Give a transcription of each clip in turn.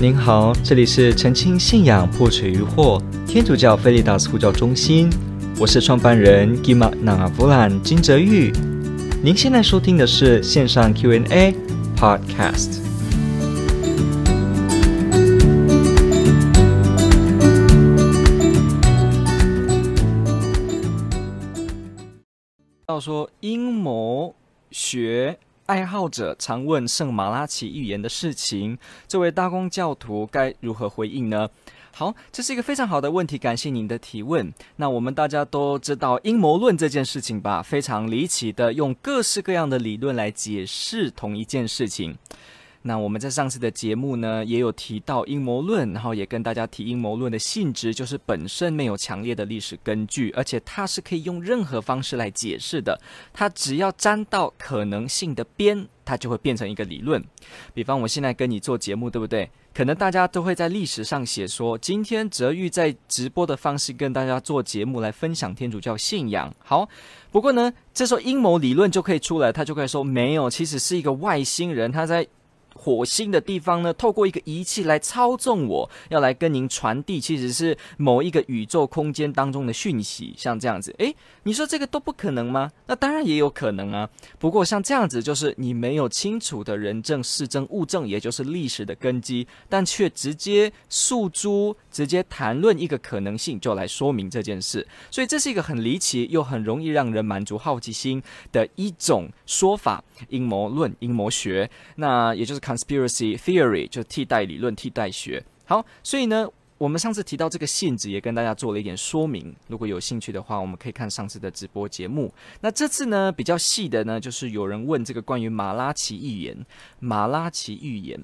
您好，这里是澄清信仰破除疑惑天主教菲利达斯呼叫中心，我是创办人 Gima Nangavulan 金泽玉。您现在收听的是线上 Q&A Podcast。要说阴谋学。爱好者常问圣马拉奇预言的事情，这位大公教徒该如何回应呢？好，这是一个非常好的问题，感谢您的提问。那我们大家都知道阴谋论这件事情吧，非常离奇的用各式各样的理论来解释同一件事情。那我们在上次的节目呢，也有提到阴谋论，然后也跟大家提阴谋论的性质，就是本身没有强烈的历史根据，而且它是可以用任何方式来解释的。它只要沾到可能性的边，它就会变成一个理论。比方我现在跟你做节目，对不对？可能大家都会在历史上写说，今天泽玉在直播的方式跟大家做节目来分享天主教信仰。好，不过呢，这时候阴谋理论就可以出来，他就可以说没有，其实是一个外星人，他在。火星的地方呢，透过一个仪器来操纵我，要来跟您传递，其实是某一个宇宙空间当中的讯息，像这样子。诶，你说这个都不可能吗？那当然也有可能啊。不过像这样子，就是你没有清楚的人证、事证、物证，也就是历史的根基，但却直接诉诸、直接谈论一个可能性，就来说明这件事。所以这是一个很离奇又很容易让人满足好奇心的一种说法——阴谋论、阴谋学。那也就是。Conspiracy theory 就替代理论、替代学。好，所以呢，我们上次提到这个性质，也跟大家做了一点说明。如果有兴趣的话，我们可以看上次的直播节目。那这次呢，比较细的呢，就是有人问这个关于马拉奇预言。马拉奇预言，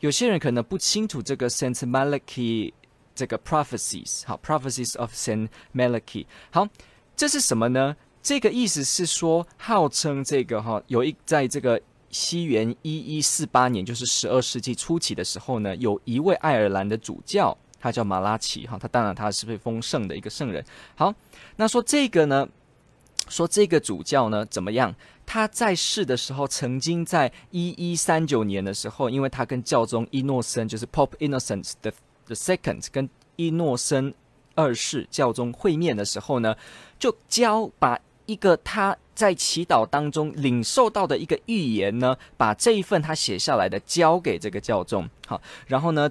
有些人可能不清楚这个 Saint Malachi 这个 prophecies。好，prophecies of Saint Malachi。好，这是什么呢？这个意思是说，号称这个哈，有一在这个。西元一一四八年，就是十二世纪初期的时候呢，有一位爱尔兰的主教，他叫马拉奇哈，他当然他是被封圣的一个圣人。好，那说这个呢，说这个主教呢怎么样？他在世的时候，曾经在一一三九年的时候，因为他跟教宗伊诺森，就是 Pop Innocent the the Second，跟伊诺森二世教宗会面的时候呢，就教把一个他。在祈祷当中领受到的一个预言呢，把这一份他写下来的交给这个教宗，好，然后呢，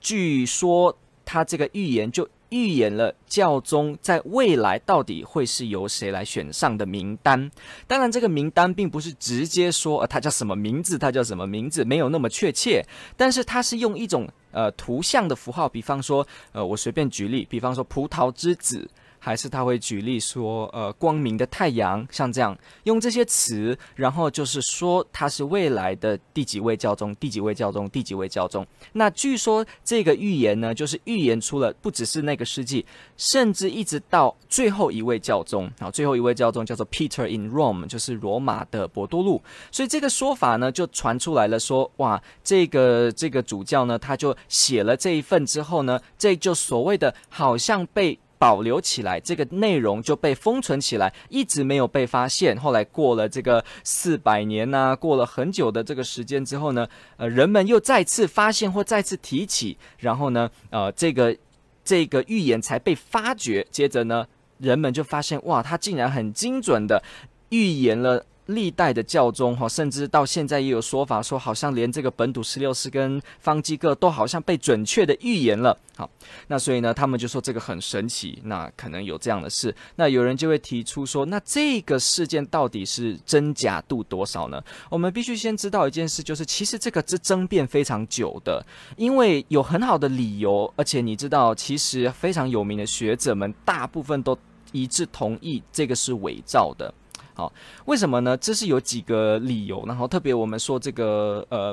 据说他这个预言就预言了教宗在未来到底会是由谁来选上的名单。当然，这个名单并不是直接说，呃，他叫什么名字，他叫什么名字，没有那么确切，但是他是用一种呃图像的符号，比方说，呃，我随便举例，比方说葡萄之子。还是他会举例说，呃，光明的太阳，像这样用这些词，然后就是说他是未来的第几位教宗，第几位教宗，第几位教宗。那据说这个预言呢，就是预言出了不只是那个世纪，甚至一直到最后一位教宗啊，最后一位教宗叫做 Peter in Rome，就是罗马的伯多禄。所以这个说法呢，就传出来了说，说哇，这个这个主教呢，他就写了这一份之后呢，这就所谓的好像被。保留起来，这个内容就被封存起来，一直没有被发现。后来过了这个四百年呐、过了很久的这个时间之后呢，呃，人们又再次发现或再次提起，然后呢，呃，这个这个预言才被发掘。接着呢，人们就发现，哇，他竟然很精准的预言了。历代的教宗哈，甚至到现在也有说法说，好像连这个本土十六世跟方济各都好像被准确的预言了。好，那所以呢，他们就说这个很神奇，那可能有这样的事。那有人就会提出说，那这个事件到底是真假度多少呢？我们必须先知道一件事，就是其实这个是争辩非常久的，因为有很好的理由，而且你知道，其实非常有名的学者们大部分都一致同意这个是伪造的。好，为什么呢？这是有几个理由。然后特别我们说这个呃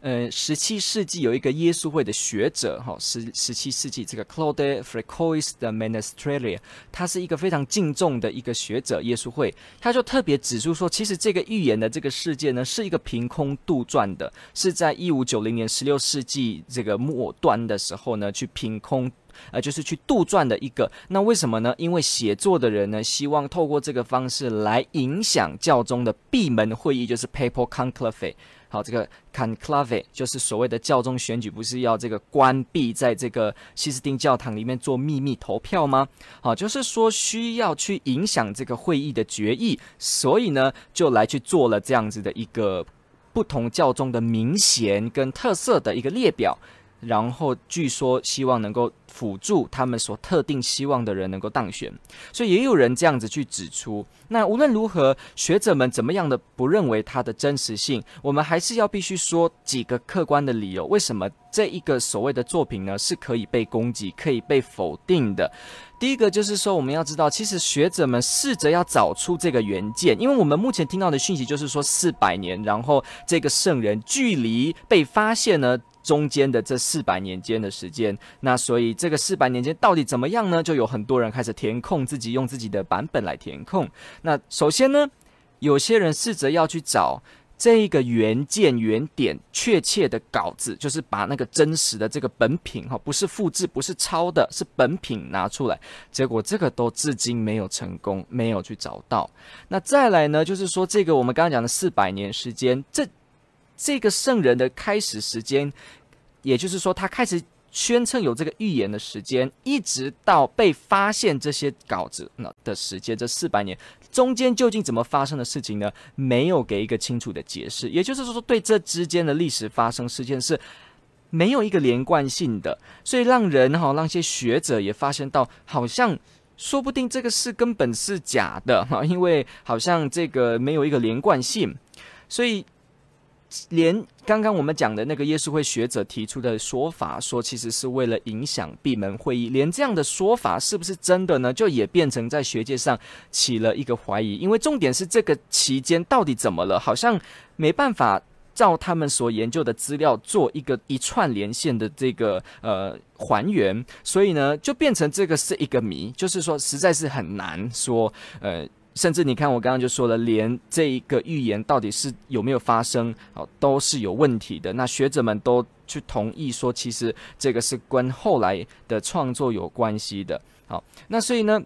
呃，十七世纪有一个耶稣会的学者，哈，十十七世纪这个 Claude Frercois de Ménestrel，他是一个非常敬重的一个学者，耶稣会，他就特别指出说，其实这个预言的这个世界呢，是一个凭空杜撰的，是在一五九零年十六世纪这个末端的时候呢，去凭空。呃，就是去杜撰的一个，那为什么呢？因为写作的人呢，希望透过这个方式来影响教宗的闭门会议，就是 Papal Conclave。好，这个 conclave 就是所谓的教宗选举，不是要这个关闭在这个西斯丁教堂里面做秘密投票吗？好，就是说需要去影响这个会议的决议，所以呢，就来去做了这样子的一个不同教宗的明显跟特色的一个列表。然后据说希望能够辅助他们所特定希望的人能够当选，所以也有人这样子去指出。那无论如何，学者们怎么样的不认为它的真实性，我们还是要必须说几个客观的理由，为什么这一个所谓的作品呢是可以被攻击、可以被否定的。第一个就是说，我们要知道，其实学者们试着要找出这个原件，因为我们目前听到的讯息就是说四百年，然后这个圣人距离被发现呢。中间的这四百年间的时间，那所以这个四百年间到底怎么样呢？就有很多人开始填空，自己用自己的版本来填空。那首先呢，有些人试着要去找这个原件原点确切的稿子，就是把那个真实的这个本品哈，不是复制，不是抄的，是本品拿出来。结果这个都至今没有成功，没有去找到。那再来呢，就是说这个我们刚刚讲的四百年时间，这这个圣人的开始时间。也就是说，他开始宣称有这个预言的时间，一直到被发现这些稿子那的时间，这四百年中间究竟怎么发生的事情呢？没有给一个清楚的解释。也就是说，对这之间的历史发生事件是没有一个连贯性的，所以让人哈，让一些学者也发现到，好像说不定这个事根本是假的哈，因为好像这个没有一个连贯性，所以。连刚刚我们讲的那个耶稣会学者提出的说法，说其实是为了影响闭门会议，连这样的说法是不是真的呢？就也变成在学界上起了一个怀疑。因为重点是这个期间到底怎么了？好像没办法照他们所研究的资料做一个一串连线的这个呃还原，所以呢，就变成这个是一个谜，就是说实在是很难说呃。甚至你看，我刚刚就说了，连这一个预言到底是有没有发生，好，都是有问题的。那学者们都去同意说，其实这个是跟后来的创作有关系的。好，那所以呢，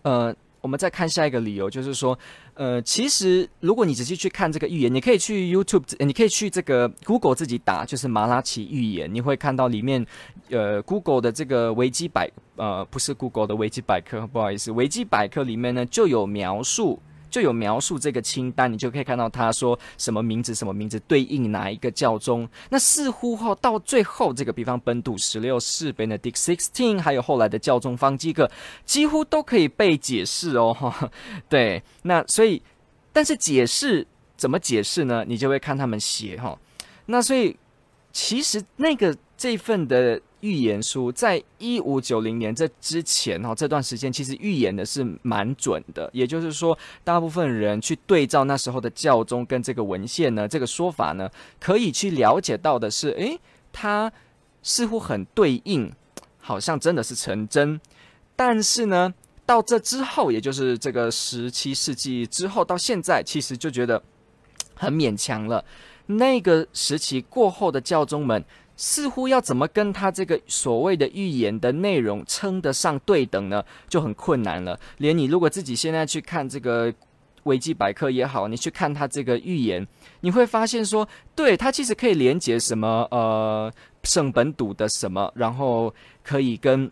呃。我们再看下一个理由，就是说，呃，其实如果你仔细去看这个预言，你可以去 YouTube，你可以去这个 Google 自己打，就是马拉奇预言，你会看到里面，呃，Google 的这个维基百，呃，不是 Google 的维基百科，不好意思，维基百科里面呢就有描述。就有描述这个清单，你就可以看到他说什么名字，什么名字对应哪一个教宗。那似乎后到最后，这个比方本笃十六世 Benedict Sixteen，还有后来的教宗方济各，几乎都可以被解释哦。哈，对，那所以，但是解释怎么解释呢？你就会看他们写哈。那所以，其实那个这份的。预言书在一五九零年这之前哈，这段时间其实预言的是蛮准的。也就是说，大部分人去对照那时候的教宗跟这个文献呢，这个说法呢，可以去了解到的是，诶，它似乎很对应，好像真的是成真。但是呢，到这之后，也就是这个十七世纪之后到现在，其实就觉得很勉强了。那个时期过后的教宗们。似乎要怎么跟他这个所谓的预言的内容称得上对等呢？就很困难了。连你如果自己现在去看这个维基百科也好，你去看他这个预言，你会发现说，对，他其实可以连接什么呃圣本笃的什么，然后可以跟。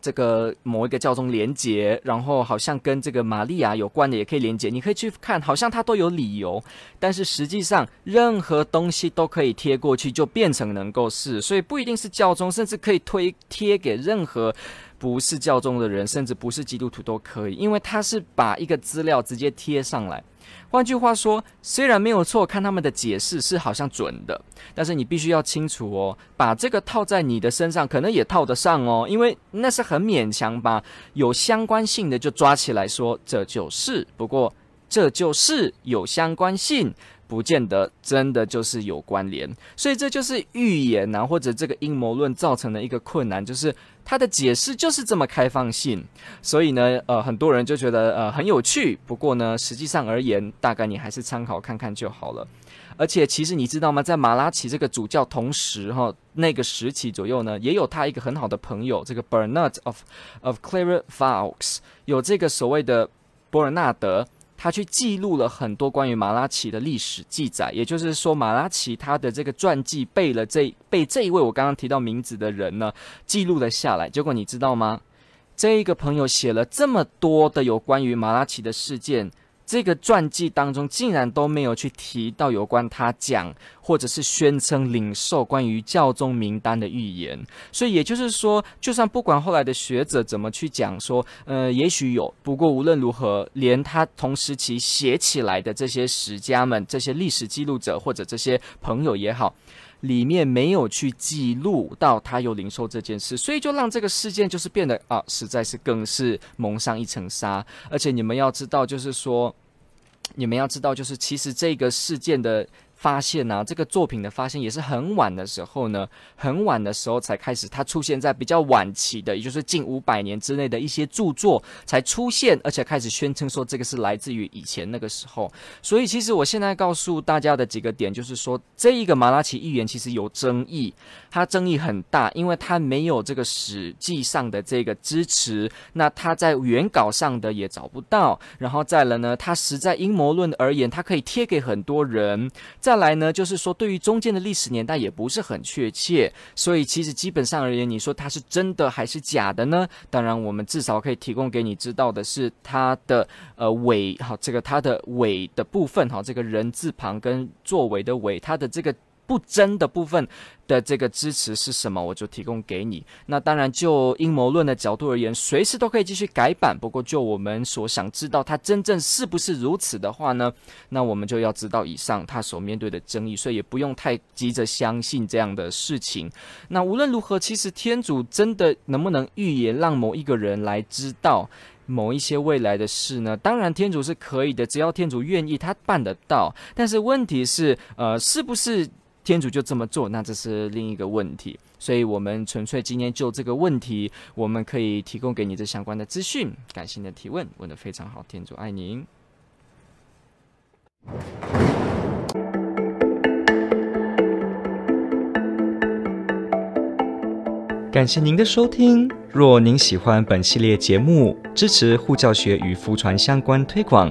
这个某一个教宗连结，然后好像跟这个玛利亚有关的也可以连结，你可以去看，好像它都有理由，但是实际上任何东西都可以贴过去，就变成能够是，所以不一定是教宗，甚至可以推贴给任何不是教宗的人，甚至不是基督徒都可以，因为他是把一个资料直接贴上来。换句话说，虽然没有错，看他们的解释是好像准的，但是你必须要清楚哦，把这个套在你的身上，可能也套得上哦，因为那是很勉强吧，有相关性的就抓起来说这就是，不过这就是有相关性。不见得真的就是有关联，所以这就是预言呐、啊，或者这个阴谋论造成的一个困难，就是它的解释就是这么开放性。所以呢，呃，很多人就觉得呃很有趣。不过呢，实际上而言，大概你还是参考看看就好了。而且，其实你知道吗？在马拉奇这个主教同时哈，那个时期左右呢，也有他一个很好的朋友，这个 Bernard of of Clairvaux，有这个所谓的伯尔纳德。他去记录了很多关于马拉奇的历史记载，也就是说，马拉奇他的这个传记被了这被这一位我刚刚提到名字的人呢记录了下来。结果你知道吗？这一个朋友写了这么多的有关于马拉奇的事件。这个传记当中竟然都没有去提到有关他讲或者是宣称领受关于教宗名单的预言，所以也就是说，就算不管后来的学者怎么去讲说，呃，也许有，不过无论如何，连他同时期写起来的这些史家们、这些历史记录者或者这些朋友也好，里面没有去记录到他有零售这件事，所以就让这个事件就是变得啊，实在是更是蒙上一层纱。而且你们要知道，就是说，你们要知道，就是其实这个事件的。发现呢、这个作品的发现也是很晚的时候呢，很晚的时候才开始，它出现在比较晚期的，也就是近五百年之内的一些著作才出现，而且开始宣称说这个是来自于以前那个时候。所以其实我现在告诉大家的几个点，就是说这一个马拉奇预言其实有争议，它争议很大，因为它没有这个史记上的这个支持，那它在原稿上的也找不到，然后再了呢，它实在阴谋论而言，它可以贴给很多人。再来呢，就是说对于中间的历史年代也不是很确切，所以其实基本上而言，你说它是真的还是假的呢？当然，我们至少可以提供给你知道的是它的呃尾，好，这个它的尾的部分，哈，这个人字旁跟作为的尾，它的这个。不争的部分的这个支持是什么？我就提供给你。那当然，就阴谋论的角度而言，随时都可以继续改版。不过，就我们所想知道它真正是不是如此的话呢，那我们就要知道以上他所面对的争议，所以也不用太急着相信这样的事情。那无论如何，其实天主真的能不能预言让某一个人来知道某一些未来的事呢？当然，天主是可以的，只要天主愿意，他办得到。但是问题是，呃，是不是？天主就这么做，那这是另一个问题。所以，我们纯粹今天就这个问题，我们可以提供给你这相关的资讯。感谢你的提问，问得非常好。天主爱您。感谢您的收听。若您喜欢本系列节目，支持护教学与福传相关推广，